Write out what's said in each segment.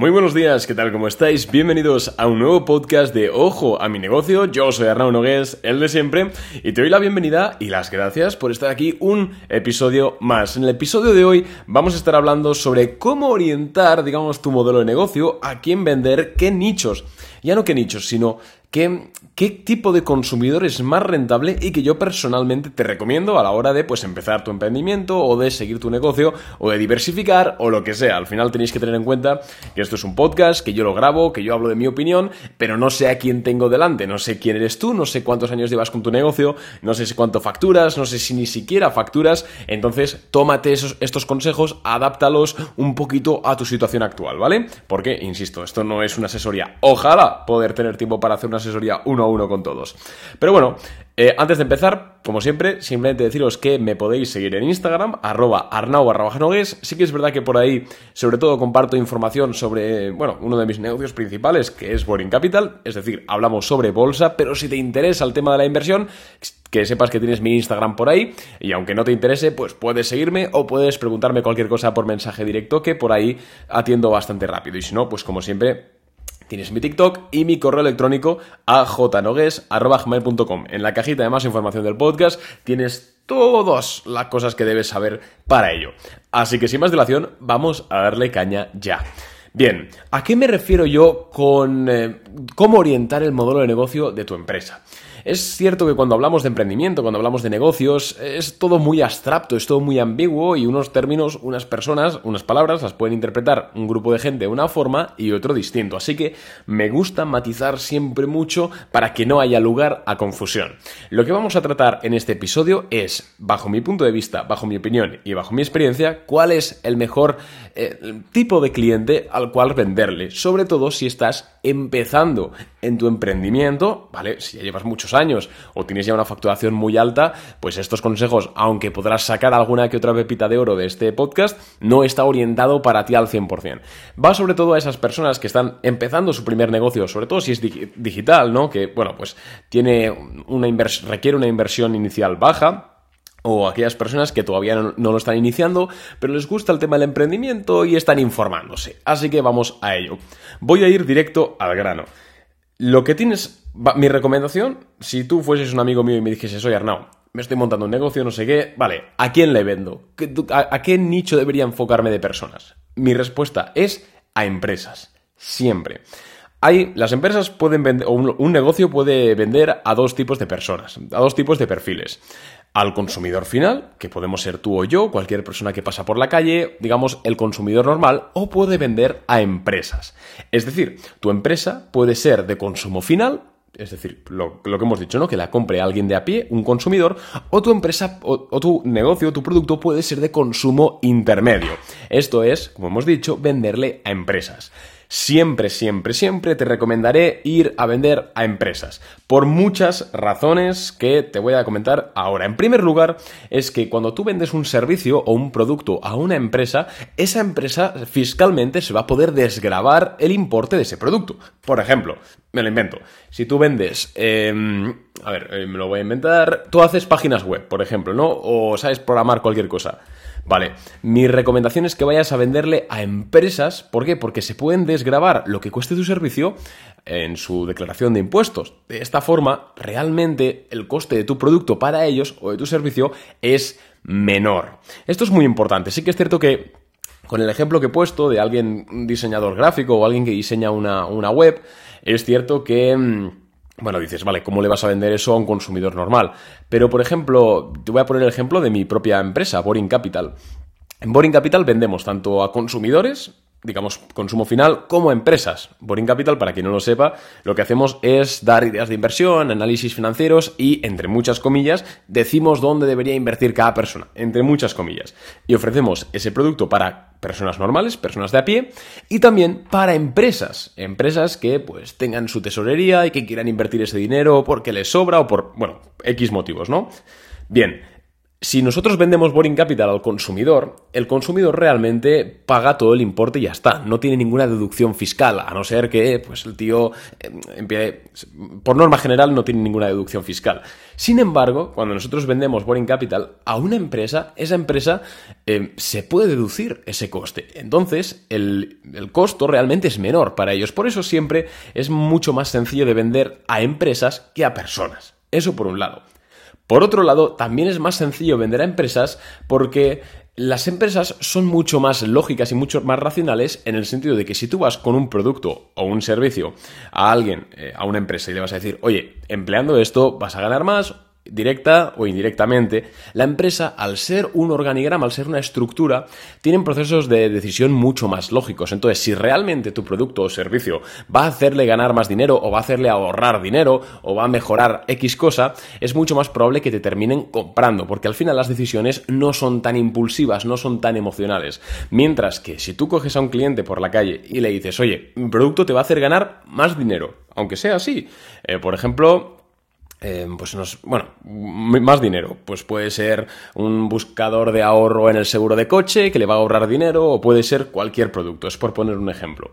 Muy buenos días, ¿qué tal? ¿Cómo estáis? Bienvenidos a un nuevo podcast de Ojo a mi negocio. Yo soy Arnaud Nogués, el de siempre, y te doy la bienvenida y las gracias por estar aquí un episodio más. En el episodio de hoy vamos a estar hablando sobre cómo orientar, digamos, tu modelo de negocio, a quién vender, qué nichos. Ya no qué nichos, sino qué, qué tipo de consumidor es más rentable y que yo personalmente te recomiendo a la hora de pues empezar tu emprendimiento o de seguir tu negocio o de diversificar o lo que sea. Al final tenéis que tener en cuenta que esto es un podcast, que yo lo grabo, que yo hablo de mi opinión, pero no sé a quién tengo delante, no sé quién eres tú, no sé cuántos años llevas con tu negocio, no sé cuánto facturas, no sé si ni siquiera facturas, entonces tómate esos, estos consejos, adáptalos un poquito a tu situación actual, ¿vale? Porque, insisto, esto no es una asesoría. Ojalá poder tener tiempo para hacer una asesoría uno a uno con todos. Pero bueno, eh, antes de empezar, como siempre, simplemente deciros que me podéis seguir en Instagram, arroba arnau barra Sí que es verdad que por ahí, sobre todo, comparto información sobre, bueno, uno de mis negocios principales, que es Boring Capital. Es decir, hablamos sobre bolsa, pero si te interesa el tema de la inversión, que sepas que tienes mi Instagram por ahí. Y aunque no te interese, pues puedes seguirme o puedes preguntarme cualquier cosa por mensaje directo, que por ahí atiendo bastante rápido. Y si no, pues como siempre, Tienes mi TikTok y mi correo electrónico a jnogues.com. En la cajita de más información del podcast tienes todas las cosas que debes saber para ello. Así que sin más dilación, vamos a darle caña ya. Bien, ¿a qué me refiero yo con eh, cómo orientar el modelo de negocio de tu empresa? Es cierto que cuando hablamos de emprendimiento, cuando hablamos de negocios, es todo muy abstracto, es todo muy ambiguo y unos términos, unas personas, unas palabras las pueden interpretar un grupo de gente de una forma y otro distinto. Así que me gusta matizar siempre mucho para que no haya lugar a confusión. Lo que vamos a tratar en este episodio es, bajo mi punto de vista, bajo mi opinión y bajo mi experiencia, cuál es el mejor eh, tipo de cliente al cual venderle, sobre todo si estás empezando en tu emprendimiento, ¿vale? Si ya llevas muchos años o tienes ya una facturación muy alta, pues estos consejos, aunque podrás sacar alguna que otra pepita de oro de este podcast, no está orientado para ti al 100%. Va sobre todo a esas personas que están empezando su primer negocio, sobre todo si es digital, ¿no? Que, bueno, pues tiene una requiere una inversión inicial baja, o aquellas personas que todavía no, no, lo están iniciando, pero les gusta el tema del emprendimiento y están informándose. Así que vamos a ello. Voy a ir directo al grano. Lo que tienes, mi recomendación, si tú fueses un amigo mío y me dijese, soy Arnau, me estoy montando un negocio, no sé qué, vale, ¿a quién le vendo? ¿A, qué nicho debería enfocarme de personas? Mi respuesta es a empresas, siempre. Hay, las empresas pueden vender, o un negocio puede vender a dos tipos de personas, a dos tipos de perfiles al consumidor final, que podemos ser tú o yo, cualquier persona que pasa por la calle, digamos el consumidor normal, o puede vender a empresas. Es decir, tu empresa puede ser de consumo final, es decir, lo, que hemos dicho, ¿no? Que la compre alguien de a pie, un consumidor, o tu empresa, o, o tu negocio, tu producto puede ser de consumo intermedio. Esto es, como hemos dicho, venderle a empresas siempre, siempre, siempre te recomendaré ir a vender a empresas. Por muchas razones que te voy a comentar ahora. En primer lugar, es que cuando tú vendes un servicio o un producto a una empresa, esa empresa fiscalmente se va a poder desgravar el importe de ese producto. Por ejemplo, me lo invento. Si tú vendes, em, a ver, eh, me lo voy a inventar, tú haces páginas web, por ejemplo, ¿no? O sabes programar cualquier cosa. Vale, mi recomendación es que vayas a venderle a empresas. ¿Por qué? Porque se pueden desgravar lo que cueste tu servicio en su declaración de impuestos. De esta forma, realmente el coste de tu producto para ellos o de tu servicio es menor. Esto es muy importante. Sí que es cierto que con el ejemplo que he puesto de alguien, un diseñador gráfico o alguien que diseña una, una web, es cierto que mm, bueno, dices, vale, ¿cómo le vas a vender eso a un consumidor normal? Pero, por ejemplo, te voy a poner el ejemplo de mi propia empresa, Boring Capital. En Boring Capital vendemos tanto a consumidores, digamos, consumo final, como empresas. Boring Capital, para quien no lo sepa, lo que hacemos es dar ideas de inversión, análisis financieros y, entre muchas comillas, decimos dónde debería invertir cada persona, entre muchas comillas. Y ofrecemos ese producto para personas normales, personas de a pie, y también para empresas, empresas que pues tengan su tesorería y que quieran invertir ese dinero porque les sobra o por, bueno, X motivos, ¿no? Bien, si nosotros vendemos Boring Capital al consumidor, el consumidor realmente paga todo el importe y ya está. No tiene ninguna deducción fiscal, a no ser que pues, el tío, eh, por norma general, no tiene ninguna deducción fiscal. Sin embargo, cuando nosotros vendemos Boring Capital a una empresa, esa empresa eh, se puede deducir ese coste. Entonces, el, el costo realmente es menor para ellos. Por eso siempre es mucho más sencillo de vender a empresas que a personas. Eso por un lado. Por otro lado, también es más sencillo vender a empresas porque las empresas son mucho más lógicas y mucho más racionales en el sentido de que si tú vas con un producto o un servicio a alguien, eh, a una empresa y le vas a decir, oye, empleando esto vas a ganar más directa o indirectamente, la empresa, al ser un organigrama, al ser una estructura, tienen procesos de decisión mucho más lógicos. Entonces, si realmente tu producto o servicio va a hacerle ganar más dinero o va a hacerle ahorrar dinero o va a mejorar X cosa, es mucho más probable que te terminen comprando, porque al final las decisiones no son tan impulsivas, no son tan emocionales. Mientras que si tú coges a un cliente por la calle y le dices, oye, mi producto te va a hacer ganar más dinero, aunque sea así. Eh, por ejemplo, eh, pues nos, bueno, más dinero. Pues puede ser un buscador de ahorro en el seguro de coche que le va a ahorrar dinero o puede ser cualquier producto. Es por poner un ejemplo.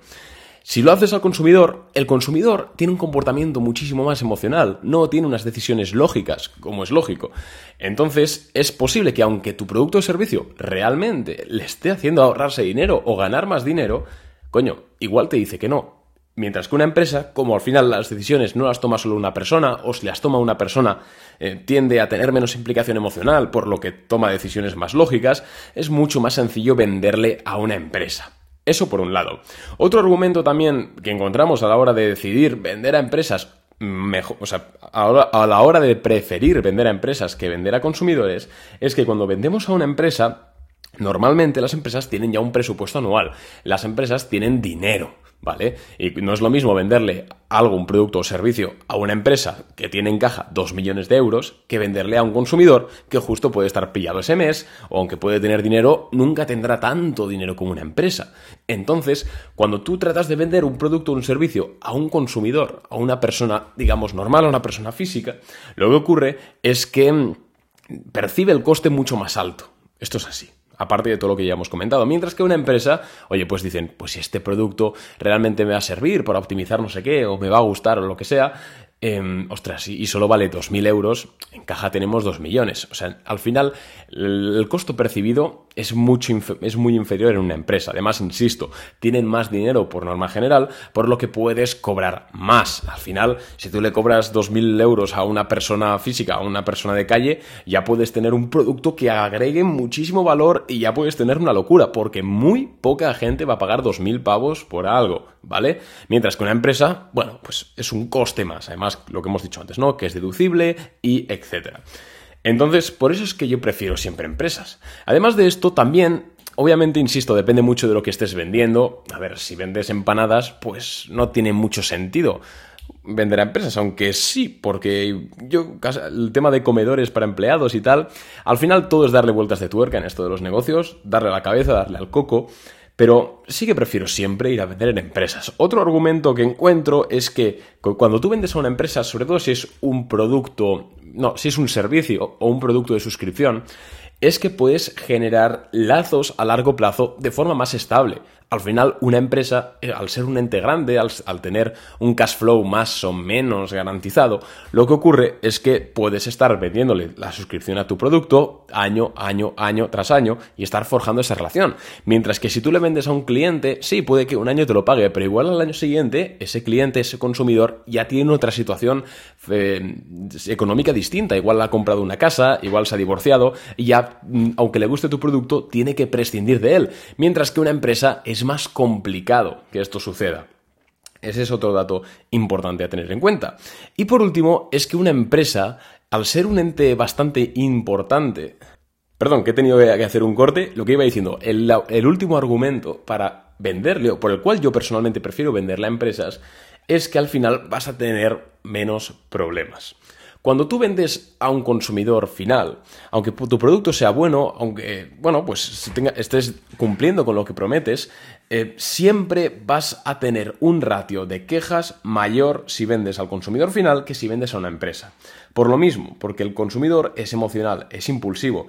Si lo haces al consumidor, el consumidor tiene un comportamiento muchísimo más emocional, no tiene unas decisiones lógicas, como es lógico. Entonces, es posible que aunque tu producto o servicio realmente le esté haciendo ahorrarse dinero o ganar más dinero, coño, igual te dice que no, Mientras que una empresa, como al final las decisiones no las toma solo una persona, o si las toma una persona, eh, tiende a tener menos implicación emocional, por lo que toma decisiones más lógicas, es mucho más sencillo venderle a una empresa. Eso por un lado. Otro argumento también que encontramos a la hora de decidir vender a empresas mejor, o sea, a la hora de preferir vender a empresas que vender a consumidores, es que cuando vendemos a una empresa, normalmente las empresas tienen ya un presupuesto anual. Las empresas tienen dinero. ¿Vale? Y no es lo mismo venderle algo, un producto o servicio a una empresa que tiene en caja 2 millones de euros que venderle a un consumidor que justo puede estar pillado ese mes o aunque puede tener dinero, nunca tendrá tanto dinero como una empresa. Entonces, cuando tú tratas de vender un producto o un servicio a un consumidor, a una persona, digamos, normal, a una persona física, lo que ocurre es que percibe el coste mucho más alto. Esto es así aparte de todo lo que ya hemos comentado. Mientras que una empresa, oye, pues dicen, pues si este producto realmente me va a servir para optimizar no sé qué, o me va a gustar o lo que sea, eh, ostras, y, solo vale 2.000 euros, en caja tenemos 2 millones. O sea, al final el, costo percibido es, mucho es muy inferior en una empresa. Además, insisto, tienen más dinero por norma general, por lo que puedes cobrar más. Al final, si tú le cobras 2.000 euros a una persona física, a una persona de calle, ya puedes tener un producto que agregue muchísimo valor y ya puedes tener una locura, porque muy poca gente va a pagar 2.000 pavos por algo, ¿vale? Mientras que una empresa, bueno, pues es un coste más. Además, lo que hemos dicho antes, ¿no? Que es deducible y etcétera. Entonces, por eso es que yo prefiero siempre empresas. Además de esto, también Obviamente, insisto, depende mucho de lo que estés vendiendo. A ver, si vendes empanadas, pues no tiene mucho sentido vender a empresas, aunque sí, porque yo, el tema de comedores para empleados y tal, al final todo es darle vueltas de tuerca en esto de los negocios, darle a la cabeza, darle al coco. Pero sí que prefiero siempre ir a vender en empresas. Otro argumento que encuentro es que cuando tú vendes a una empresa, sobre todo si es un producto, no, si es un servicio o un producto de suscripción, es que puedes generar lazos a largo plazo de forma más estable al final una empresa, eh, al ser un ente grande, al, tener un cash flow más o menos garantizado, lo que ocurre es que puedes estar vendiéndole la suscripción a tu producto año, año, año tras año y estar forjando esa relación. Mientras que si tú le vendes a un cliente, sí, puede que un año te lo pague, pero igual al año siguiente ese cliente, ese consumidor ya tiene otra situación eh, económica distinta. Igual ha comprado una casa, igual se ha divorciado y ya, mm, aunque le guste tu producto, tiene que prescindir de él. Mientras que una empresa es es más complicado que esto suceda. Ese es otro dato importante a tener en cuenta. Y por último, es que una empresa, al ser un ente bastante importante, perdón, que he tenido que hacer un corte, lo que iba diciendo, el, último argumento para venderle, o por el cual yo personalmente prefiero venderle a empresas, es que al final vas a tener menos problemas. Cuando tú vendes a un consumidor final, aunque tu producto sea bueno, aunque, bueno, pues estés cumpliendo con lo que prometes, eh, siempre vas a tener un ratio de quejas mayor si vendes al consumidor final que si vendes a una empresa. Por lo mismo, porque el consumidor es emocional, es impulsivo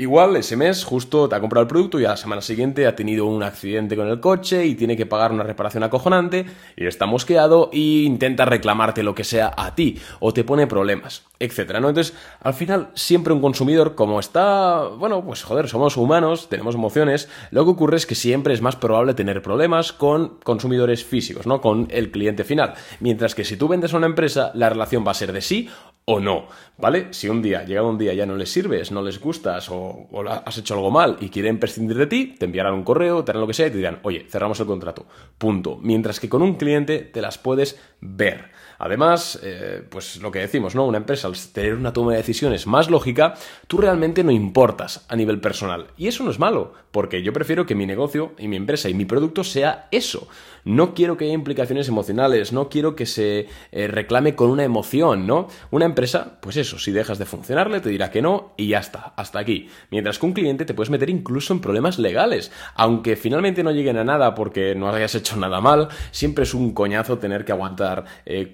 Igual ese mes justo te ha comprado el producto y a la semana siguiente ha tenido un accidente con el coche y tiene que pagar una reparación acojonante y está mosqueado e intenta reclamarte lo que sea a ti o te pone problemas, etcétera, ¿no? Entonces, al final, siempre un consumidor, como está, bueno, pues joder, somos humanos, tenemos emociones, lo que ocurre es que siempre es más probable tener problemas con consumidores físicos, ¿no? Con el cliente final. Mientras que si tú vendes a una empresa, la relación va a ser de sí o no, ¿vale? Si un día, llegado un día, ya no les sirves, no les gustas o, has hecho algo mal y quieren prescindir de ti, te enviarán un correo, te harán lo que sea y te dirán, oye, cerramos el contrato. Punto. Mientras que con un cliente te las puedes ver. Además, eh, pues lo que decimos, ¿no? Una empresa, al tener una toma de decisiones más lógica, tú realmente no importas a nivel personal. Y eso no es malo, porque yo prefiero que mi negocio y mi empresa y mi producto sea eso. No quiero que haya implicaciones emocionales, no quiero que se eh, reclame con una emoción, ¿no? Una empresa, pues eso, si dejas de funcionarle, te dirá que no y ya está, hasta aquí. Mientras que un cliente te puedes meter incluso en problemas legales. Aunque finalmente no lleguen a nada porque no hayas hecho nada mal, siempre es un coñazo tener que aguantar eh,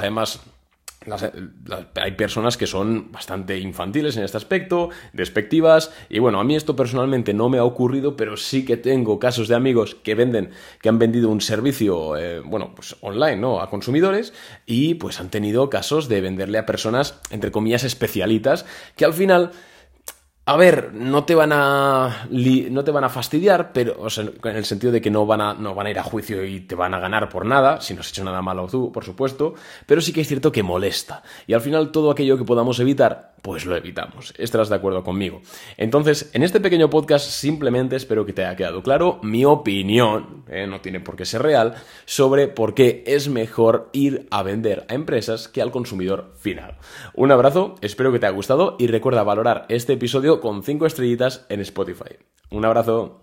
además hay personas que son bastante infantiles en este aspecto, despectivas, y bueno, a mí esto personalmente no me ha ocurrido, pero sí que tengo casos de amigos que venden, que han vendido un servicio, eh, bueno, pues online, ¿no? A consumidores, y pues han tenido casos de venderle a personas, entre comillas, especialitas, que al final a ver, no te van a no te van a fastidiar, pero en el sentido de que no van a no van a ir a juicio y te van a ganar por nada, si no has hecho nada malo tú, por supuesto, pero sí que es cierto que molesta. Y al final todo aquello que podamos evitar pues lo evitamos. Estarás de acuerdo conmigo. Entonces, en este pequeño podcast simplemente espero que te haya quedado claro mi opinión, eh, no tiene por qué ser real, sobre por qué es mejor ir a vender a empresas que al consumidor final. Un abrazo, espero que te haya gustado y recuerda valorar este episodio con 5 estrellitas en Spotify. Un abrazo.